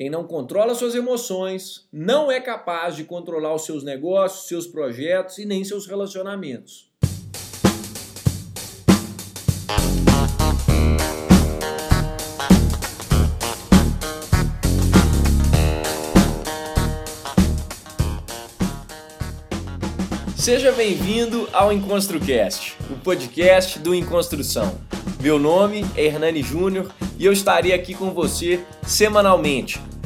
Quem não controla suas emoções não é capaz de controlar os seus negócios, seus projetos e nem seus relacionamentos. Seja bem-vindo ao EnconstruCast, o podcast do Enconstrução. Meu nome é Hernani Júnior e eu estarei aqui com você semanalmente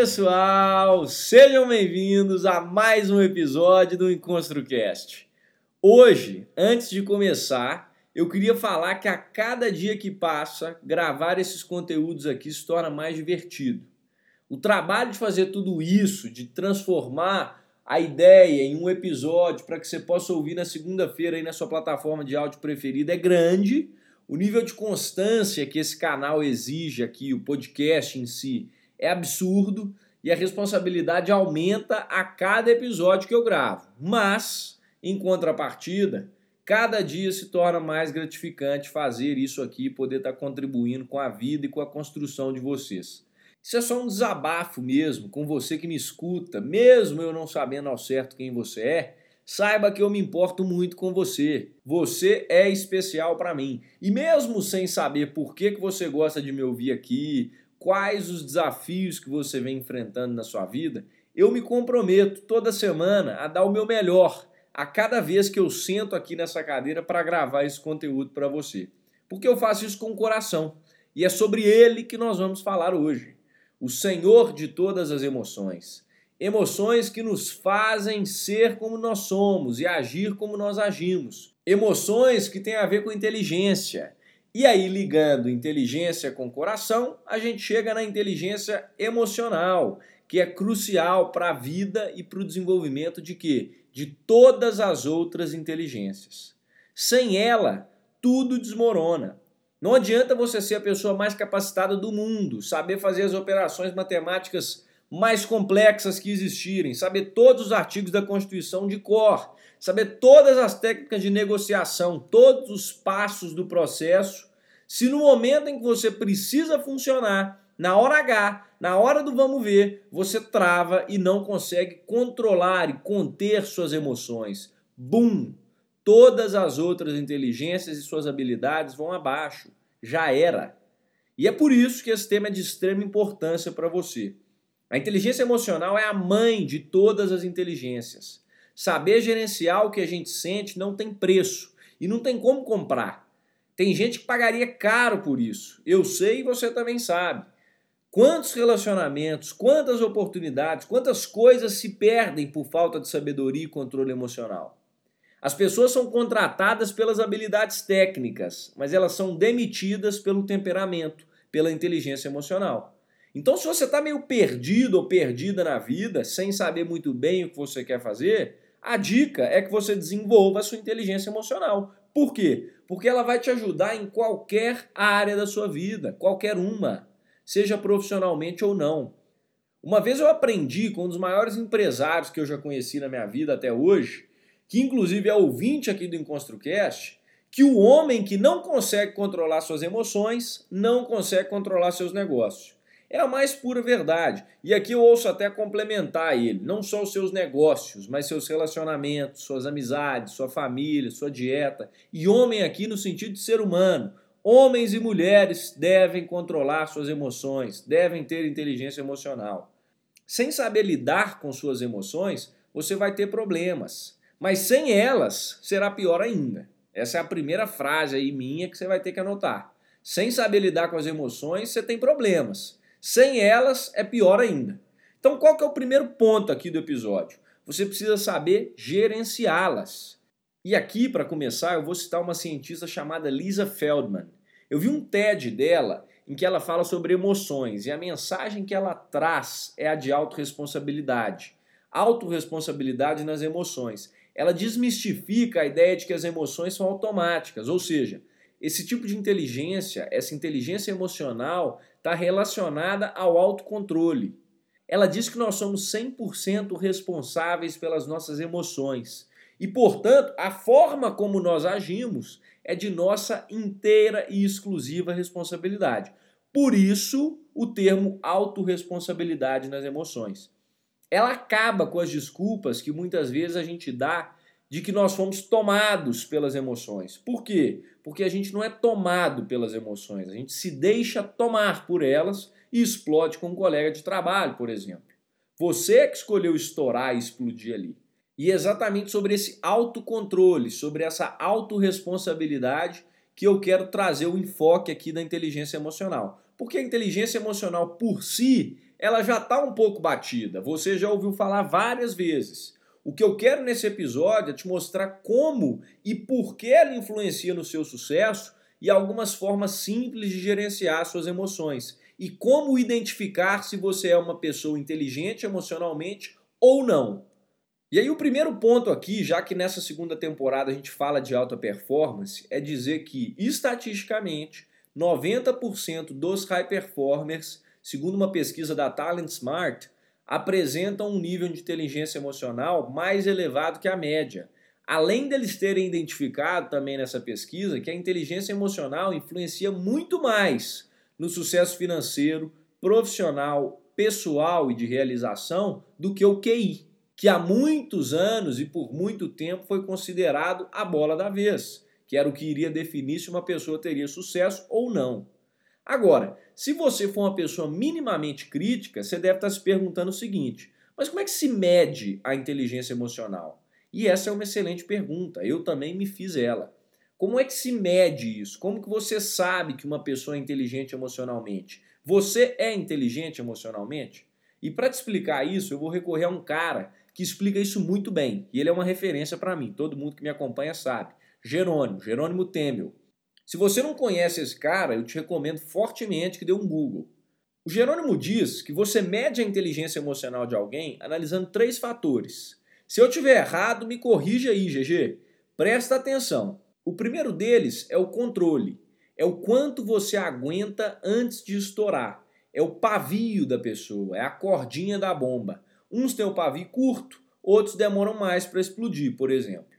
Pessoal, sejam bem-vindos a mais um episódio do EnconstruCast. Hoje, antes de começar, eu queria falar que a cada dia que passa, gravar esses conteúdos aqui se torna mais divertido. O trabalho de fazer tudo isso, de transformar a ideia em um episódio para que você possa ouvir na segunda-feira aí na sua plataforma de áudio preferida é grande. O nível de constância que esse canal exige aqui, o podcast em si, é absurdo e a responsabilidade aumenta a cada episódio que eu gravo. Mas, em contrapartida, cada dia se torna mais gratificante fazer isso aqui e poder estar contribuindo com a vida e com a construção de vocês. Isso é só um desabafo mesmo com você que me escuta, mesmo eu não sabendo ao certo quem você é. Saiba que eu me importo muito com você. Você é especial para mim. E mesmo sem saber por que, que você gosta de me ouvir aqui, quais os desafios que você vem enfrentando na sua vida, eu me comprometo toda semana a dar o meu melhor a cada vez que eu sento aqui nessa cadeira para gravar esse conteúdo para você. Porque eu faço isso com o coração. E é sobre ele que nós vamos falar hoje. O Senhor de todas as emoções. Emoções que nos fazem ser como nós somos e agir como nós agimos. Emoções que têm a ver com inteligência e aí, ligando inteligência com coração, a gente chega na inteligência emocional, que é crucial para a vida e para o desenvolvimento de quê? De todas as outras inteligências. Sem ela, tudo desmorona. Não adianta você ser a pessoa mais capacitada do mundo, saber fazer as operações matemáticas mais complexas que existirem, saber todos os artigos da Constituição de cor, saber todas as técnicas de negociação, todos os passos do processo, se no momento em que você precisa funcionar, na hora H, na hora do vamos ver, você trava e não consegue controlar e conter suas emoções. Bum! Todas as outras inteligências e suas habilidades vão abaixo. Já era. E é por isso que esse tema é de extrema importância para você. A inteligência emocional é a mãe de todas as inteligências. Saber gerenciar o que a gente sente não tem preço e não tem como comprar. Tem gente que pagaria caro por isso. Eu sei e você também sabe. Quantos relacionamentos, quantas oportunidades, quantas coisas se perdem por falta de sabedoria e controle emocional. As pessoas são contratadas pelas habilidades técnicas, mas elas são demitidas pelo temperamento, pela inteligência emocional. Então, se você está meio perdido ou perdida na vida, sem saber muito bem o que você quer fazer, a dica é que você desenvolva a sua inteligência emocional. Por quê? Porque ela vai te ajudar em qualquer área da sua vida, qualquer uma, seja profissionalmente ou não. Uma vez eu aprendi com um dos maiores empresários que eu já conheci na minha vida até hoje, que inclusive é ouvinte aqui do EnconstruCast, que o homem que não consegue controlar suas emoções não consegue controlar seus negócios. É a mais pura verdade. E aqui eu ouço até complementar ele, não só os seus negócios, mas seus relacionamentos, suas amizades, sua família, sua dieta. E homem aqui no sentido de ser humano. Homens e mulheres devem controlar suas emoções, devem ter inteligência emocional. Sem saber lidar com suas emoções, você vai ter problemas. Mas sem elas, será pior ainda. Essa é a primeira frase aí minha que você vai ter que anotar. Sem saber lidar com as emoções, você tem problemas. Sem elas é pior ainda. Então, qual que é o primeiro ponto aqui do episódio? Você precisa saber gerenciá-las. E aqui, para começar, eu vou citar uma cientista chamada Lisa Feldman. Eu vi um TED dela em que ela fala sobre emoções e a mensagem que ela traz é a de autorresponsabilidade. Autorresponsabilidade nas emoções. Ela desmistifica a ideia de que as emoções são automáticas, ou seja, esse tipo de inteligência, essa inteligência emocional, está relacionada ao autocontrole. Ela diz que nós somos 100% responsáveis pelas nossas emoções. E, portanto, a forma como nós agimos é de nossa inteira e exclusiva responsabilidade. Por isso, o termo autorresponsabilidade nas emoções. Ela acaba com as desculpas que muitas vezes a gente dá de que nós fomos tomados pelas emoções. Por quê? Porque a gente não é tomado pelas emoções, a gente se deixa tomar por elas e explode com um colega de trabalho, por exemplo. Você é que escolheu estourar e explodir ali. E é exatamente sobre esse autocontrole, sobre essa autorresponsabilidade que eu quero trazer o enfoque aqui da inteligência emocional. Porque a inteligência emocional por si, ela já está um pouco batida. Você já ouviu falar várias vezes. O que eu quero nesse episódio é te mostrar como e por que ela influencia no seu sucesso e algumas formas simples de gerenciar suas emoções e como identificar se você é uma pessoa inteligente emocionalmente ou não. E aí o primeiro ponto aqui, já que nessa segunda temporada a gente fala de alta performance, é dizer que estatisticamente 90% dos high performers, segundo uma pesquisa da Talent Smart, apresentam um nível de inteligência emocional mais elevado que a média. Além deles terem identificado também nessa pesquisa que a inteligência emocional influencia muito mais no sucesso financeiro, profissional, pessoal e de realização do que o QI, que há muitos anos e por muito tempo foi considerado a bola da vez, que era o que iria definir se uma pessoa teria sucesso ou não. Agora, se você for uma pessoa minimamente crítica, você deve estar se perguntando o seguinte: mas como é que se mede a inteligência emocional? E essa é uma excelente pergunta. Eu também me fiz ela. Como é que se mede isso? Como que você sabe que uma pessoa é inteligente emocionalmente? Você é inteligente emocionalmente? E para te explicar isso, eu vou recorrer a um cara que explica isso muito bem. E ele é uma referência para mim. Todo mundo que me acompanha sabe. Jerônimo, Jerônimo Temel. Se você não conhece esse cara, eu te recomendo fortemente que dê um Google. O Jerônimo diz que você mede a inteligência emocional de alguém analisando três fatores. Se eu tiver errado, me corrija aí, GG. Presta atenção. O primeiro deles é o controle. É o quanto você aguenta antes de estourar. É o pavio da pessoa, é a cordinha da bomba. Uns têm o pavio curto, outros demoram mais para explodir, por exemplo.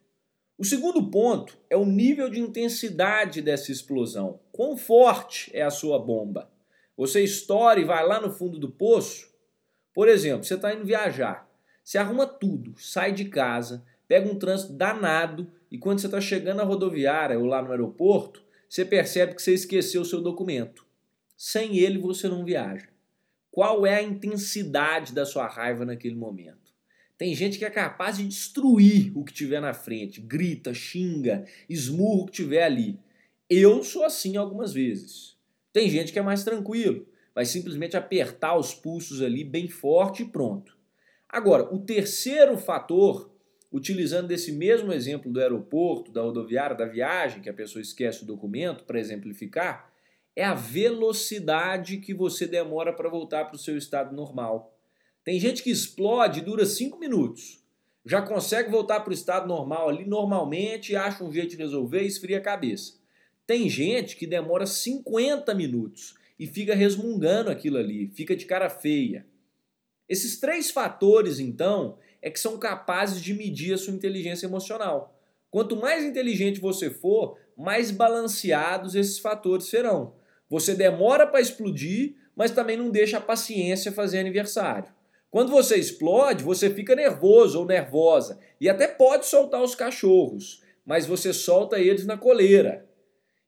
O segundo ponto é o nível de intensidade dessa explosão. Quão forte é a sua bomba? Você estoura e vai lá no fundo do poço? Por exemplo, você está indo viajar. Você arruma tudo, sai de casa, pega um trânsito danado e quando você está chegando na rodoviária ou lá no aeroporto, você percebe que você esqueceu o seu documento. Sem ele você não viaja. Qual é a intensidade da sua raiva naquele momento? Tem gente que é capaz de destruir o que tiver na frente, grita, xinga, esmurra o que tiver ali. Eu sou assim algumas vezes. Tem gente que é mais tranquilo, vai simplesmente apertar os pulsos ali bem forte e pronto. Agora, o terceiro fator, utilizando desse mesmo exemplo do aeroporto, da rodoviária, da viagem, que a pessoa esquece o documento para exemplificar, é a velocidade que você demora para voltar para o seu estado normal. Tem gente que explode dura 5 minutos. Já consegue voltar para o estado normal ali normalmente, acha um jeito de resolver e esfria a cabeça. Tem gente que demora 50 minutos e fica resmungando aquilo ali, fica de cara feia. Esses três fatores, então, é que são capazes de medir a sua inteligência emocional. Quanto mais inteligente você for, mais balanceados esses fatores serão. Você demora para explodir, mas também não deixa a paciência fazer aniversário. Quando você explode, você fica nervoso ou nervosa e até pode soltar os cachorros, mas você solta eles na coleira.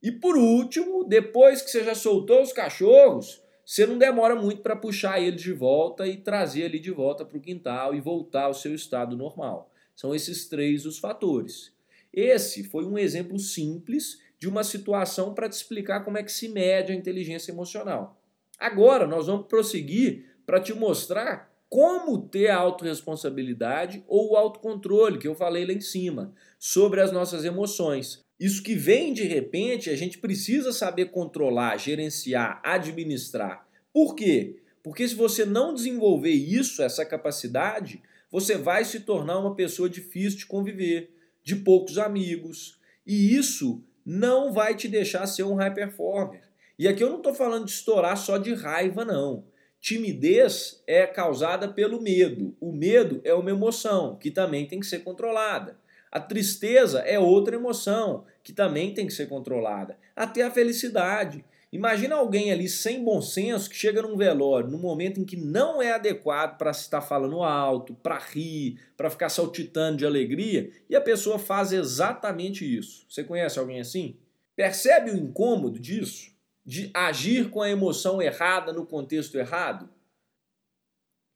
E por último, depois que você já soltou os cachorros, você não demora muito para puxar eles de volta e trazer ele de volta para o quintal e voltar ao seu estado normal. São esses três os fatores. Esse foi um exemplo simples de uma situação para te explicar como é que se mede a inteligência emocional. Agora nós vamos prosseguir para te mostrar como ter a autorresponsabilidade ou o autocontrole, que eu falei lá em cima, sobre as nossas emoções. Isso que vem de repente, a gente precisa saber controlar, gerenciar, administrar. Por quê? Porque se você não desenvolver isso, essa capacidade, você vai se tornar uma pessoa difícil de conviver, de poucos amigos, e isso não vai te deixar ser um high performer. E aqui eu não estou falando de estourar só de raiva, não. Timidez é causada pelo medo. O medo é uma emoção que também tem que ser controlada. A tristeza é outra emoção que também tem que ser controlada. Até a felicidade. Imagina alguém ali sem bom senso que chega num velório, num momento em que não é adequado para se estar falando alto, para rir, para ficar saltitando de alegria, e a pessoa faz exatamente isso. Você conhece alguém assim? Percebe o incômodo disso? De agir com a emoção errada no contexto errado?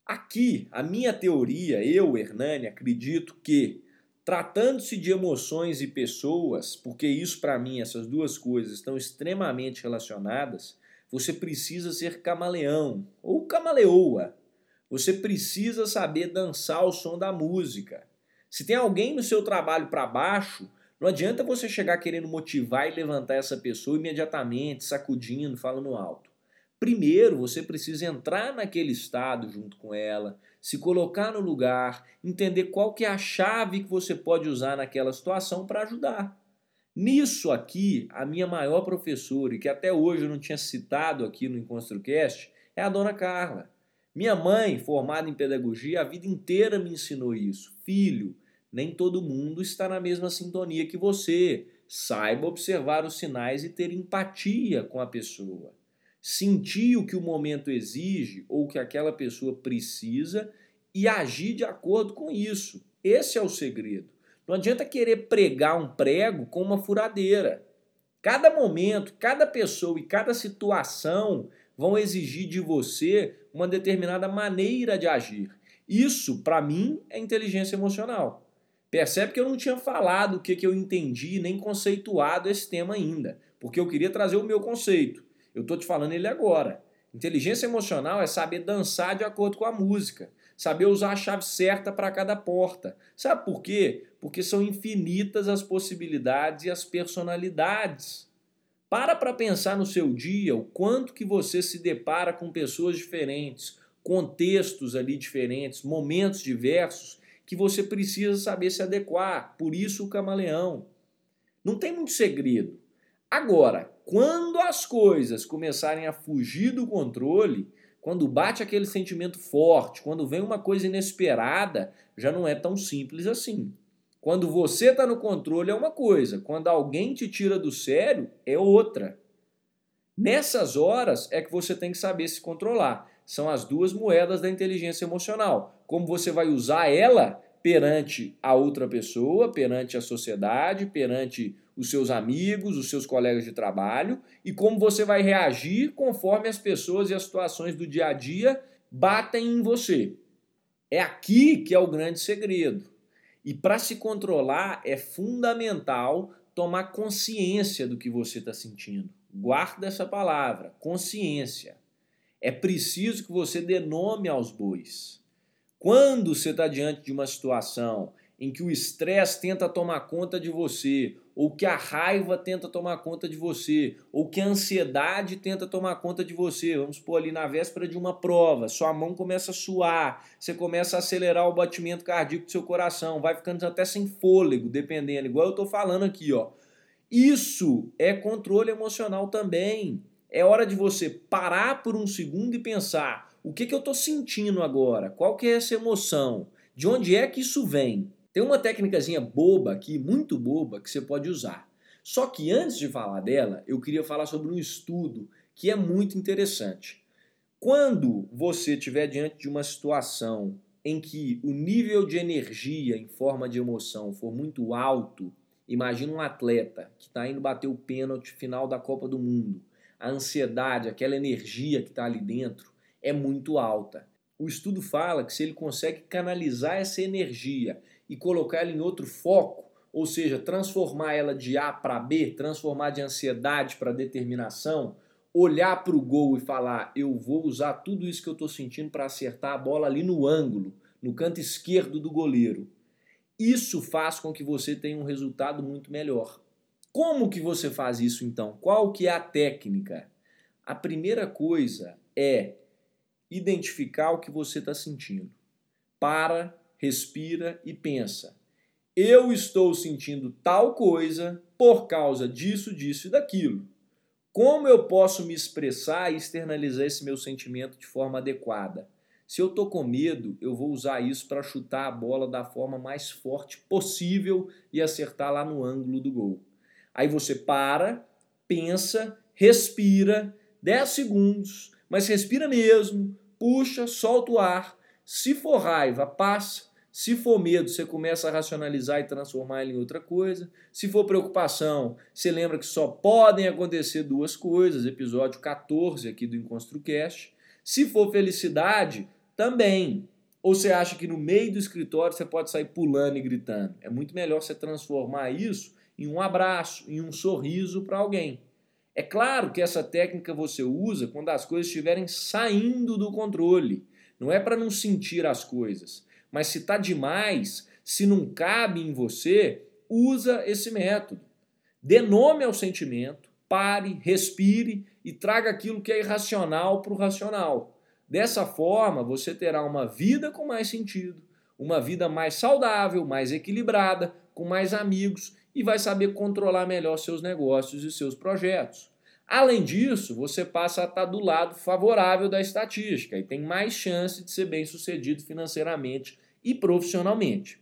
Aqui, a minha teoria, eu, Hernani, acredito que, tratando-se de emoções e pessoas, porque isso para mim, essas duas coisas estão extremamente relacionadas, você precisa ser camaleão ou camaleoa. Você precisa saber dançar o som da música. Se tem alguém no seu trabalho para baixo, não adianta você chegar querendo motivar e levantar essa pessoa imediatamente, sacudindo, falando alto. Primeiro, você precisa entrar naquele estado junto com ela, se colocar no lugar, entender qual que é a chave que você pode usar naquela situação para ajudar. Nisso aqui, a minha maior professora, e que até hoje eu não tinha citado aqui no EnconstruCast, é a dona Carla. Minha mãe, formada em pedagogia, a vida inteira me ensinou isso. Filho, nem todo mundo está na mesma sintonia que você. Saiba observar os sinais e ter empatia com a pessoa. Sentir o que o momento exige ou que aquela pessoa precisa e agir de acordo com isso. Esse é o segredo. Não adianta querer pregar um prego com uma furadeira. Cada momento, cada pessoa e cada situação vão exigir de você uma determinada maneira de agir. Isso, para mim, é inteligência emocional. Percebe que eu não tinha falado o que, que eu entendi, nem conceituado esse tema ainda, porque eu queria trazer o meu conceito. Eu estou te falando ele agora. Inteligência emocional é saber dançar de acordo com a música, saber usar a chave certa para cada porta. Sabe por quê? Porque são infinitas as possibilidades e as personalidades. Para para pensar no seu dia o quanto que você se depara com pessoas diferentes, contextos ali diferentes, momentos diversos que você precisa saber se adequar. Por isso o camaleão. Não tem muito segredo. Agora, quando as coisas começarem a fugir do controle, quando bate aquele sentimento forte, quando vem uma coisa inesperada, já não é tão simples assim. Quando você está no controle é uma coisa, quando alguém te tira do sério é outra. Nessas horas é que você tem que saber se controlar. São as duas moedas da inteligência emocional. Como você vai usar ela perante a outra pessoa, perante a sociedade, perante os seus amigos, os seus colegas de trabalho e como você vai reagir conforme as pessoas e as situações do dia a dia batem em você. É aqui que é o grande segredo. E para se controlar é fundamental tomar consciência do que você está sentindo. Guarda essa palavra, consciência. É preciso que você dê nome aos bois. Quando você está diante de uma situação em que o estresse tenta tomar conta de você, ou que a raiva tenta tomar conta de você, ou que a ansiedade tenta tomar conta de você, vamos pôr ali na véspera de uma prova, sua mão começa a suar, você começa a acelerar o batimento cardíaco do seu coração, vai ficando até sem fôlego, dependendo, igual eu estou falando aqui, ó. Isso é controle emocional também. É hora de você parar por um segundo e pensar: o que, que eu estou sentindo agora? Qual que é essa emoção? De onde é que isso vem? Tem uma técnicazinha boba aqui, muito boba, que você pode usar. Só que antes de falar dela, eu queria falar sobre um estudo que é muito interessante. Quando você estiver diante de uma situação em que o nível de energia em forma de emoção for muito alto, Imagina um atleta que está indo bater o pênalti final da Copa do Mundo. A ansiedade, aquela energia que está ali dentro é muito alta. O estudo fala que se ele consegue canalizar essa energia e colocar ela em outro foco, ou seja, transformar ela de A para B, transformar de ansiedade para determinação, olhar para o gol e falar: eu vou usar tudo isso que eu estou sentindo para acertar a bola ali no ângulo, no canto esquerdo do goleiro. Isso faz com que você tenha um resultado muito melhor. Como que você faz isso então? Qual que é a técnica? A primeira coisa é identificar o que você está sentindo. Para, respira e pensa. Eu estou sentindo tal coisa por causa disso, disso e daquilo. Como eu posso me expressar e externalizar esse meu sentimento de forma adequada? Se eu estou com medo, eu vou usar isso para chutar a bola da forma mais forte possível e acertar lá no ângulo do gol. Aí você para, pensa, respira 10 segundos, mas respira mesmo, puxa, solta o ar. Se for raiva, passa. Se for medo, você começa a racionalizar e transformar ele em outra coisa. Se for preocupação, você lembra que só podem acontecer duas coisas, episódio 14 aqui do EnconstruCast. Se for felicidade, também. Ou você acha que no meio do escritório você pode sair pulando e gritando? É muito melhor você transformar isso em um abraço, em um sorriso para alguém. É claro que essa técnica você usa quando as coisas estiverem saindo do controle. Não é para não sentir as coisas. Mas se está demais, se não cabe em você, usa esse método. Dê nome ao sentimento, pare, respire e traga aquilo que é irracional para o racional. Dessa forma, você terá uma vida com mais sentido, uma vida mais saudável, mais equilibrada, com mais amigos e vai saber controlar melhor seus negócios e seus projetos. Além disso, você passa a estar do lado favorável da estatística e tem mais chance de ser bem sucedido financeiramente e profissionalmente.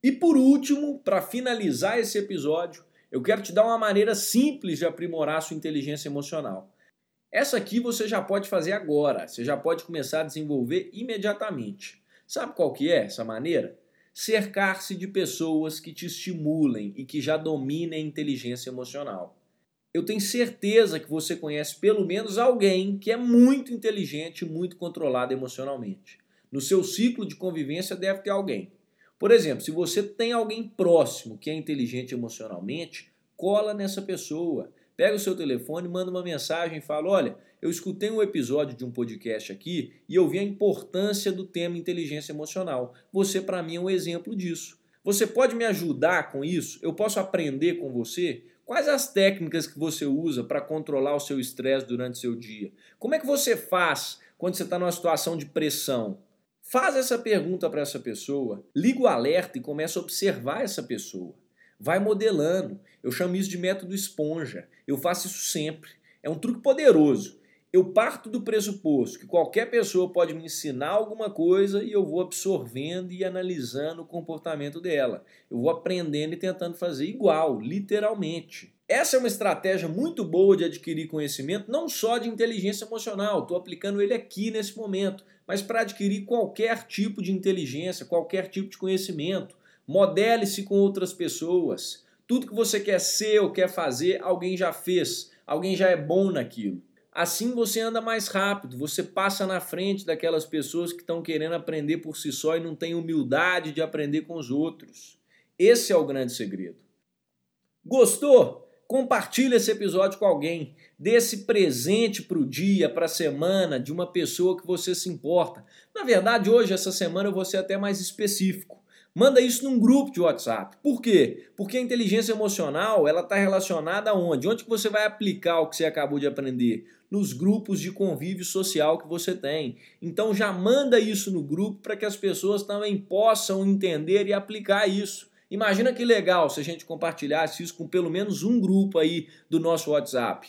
E por último, para finalizar esse episódio, eu quero te dar uma maneira simples de aprimorar sua inteligência emocional. Essa aqui você já pode fazer agora, você já pode começar a desenvolver imediatamente. Sabe qual que é essa maneira? Cercar-se de pessoas que te estimulem e que já dominem a inteligência emocional. Eu tenho certeza que você conhece pelo menos alguém que é muito inteligente e muito controlado emocionalmente. No seu ciclo de convivência deve ter alguém. Por exemplo, se você tem alguém próximo que é inteligente emocionalmente, cola nessa pessoa Pega o seu telefone, manda uma mensagem e fala: Olha, eu escutei um episódio de um podcast aqui e eu vi a importância do tema inteligência emocional. Você, para mim, é um exemplo disso. Você pode me ajudar com isso? Eu posso aprender com você? Quais as técnicas que você usa para controlar o seu estresse durante seu dia? Como é que você faz quando você está numa situação de pressão? Faz essa pergunta para essa pessoa, liga o alerta e começa a observar essa pessoa. Vai modelando. Eu chamo isso de método esponja. Eu faço isso sempre. É um truque poderoso. Eu parto do pressuposto que qualquer pessoa pode me ensinar alguma coisa e eu vou absorvendo e analisando o comportamento dela. Eu vou aprendendo e tentando fazer igual, literalmente. Essa é uma estratégia muito boa de adquirir conhecimento, não só de inteligência emocional, estou aplicando ele aqui nesse momento, mas para adquirir qualquer tipo de inteligência, qualquer tipo de conhecimento. Modele-se com outras pessoas. Tudo que você quer ser ou quer fazer, alguém já fez, alguém já é bom naquilo. Assim você anda mais rápido, você passa na frente daquelas pessoas que estão querendo aprender por si só e não têm humildade de aprender com os outros. Esse é o grande segredo. Gostou? Compartilhe esse episódio com alguém. Dê esse presente para o dia, para a semana, de uma pessoa que você se importa. Na verdade, hoje, essa semana, eu vou ser até mais específico. Manda isso num grupo de WhatsApp. Por quê? Porque a inteligência emocional ela está relacionada aonde? Onde que você vai aplicar o que você acabou de aprender? Nos grupos de convívio social que você tem. Então já manda isso no grupo para que as pessoas também possam entender e aplicar isso. Imagina que legal se a gente compartilhasse isso com pelo menos um grupo aí do nosso WhatsApp.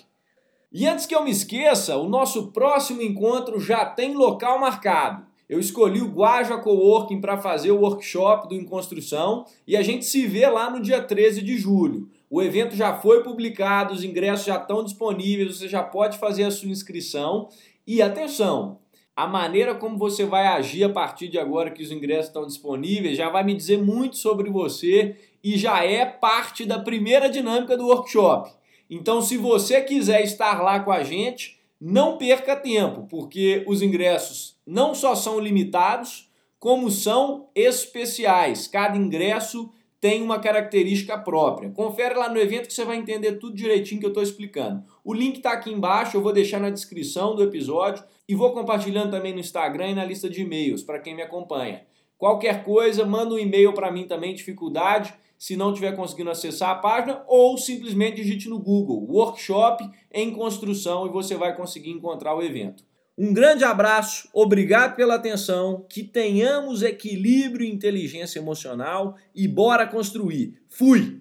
E antes que eu me esqueça, o nosso próximo encontro já tem local marcado. Eu escolhi o Guaja Coworking para fazer o workshop do Em Construção e a gente se vê lá no dia 13 de julho. O evento já foi publicado, os ingressos já estão disponíveis, você já pode fazer a sua inscrição. E atenção, a maneira como você vai agir a partir de agora que os ingressos estão disponíveis já vai me dizer muito sobre você e já é parte da primeira dinâmica do workshop. Então, se você quiser estar lá com a gente, não perca tempo, porque os ingressos não só são limitados, como são especiais. Cada ingresso tem uma característica própria. Confere lá no evento que você vai entender tudo direitinho que eu estou explicando. O link está aqui embaixo, eu vou deixar na descrição do episódio e vou compartilhando também no Instagram e na lista de e-mails para quem me acompanha. Qualquer coisa, manda um e-mail para mim também, dificuldade, se não estiver conseguindo acessar a página, ou simplesmente digite no Google Workshop em construção e você vai conseguir encontrar o evento. Um grande abraço, obrigado pela atenção, que tenhamos equilíbrio e inteligência emocional e bora construir. Fui!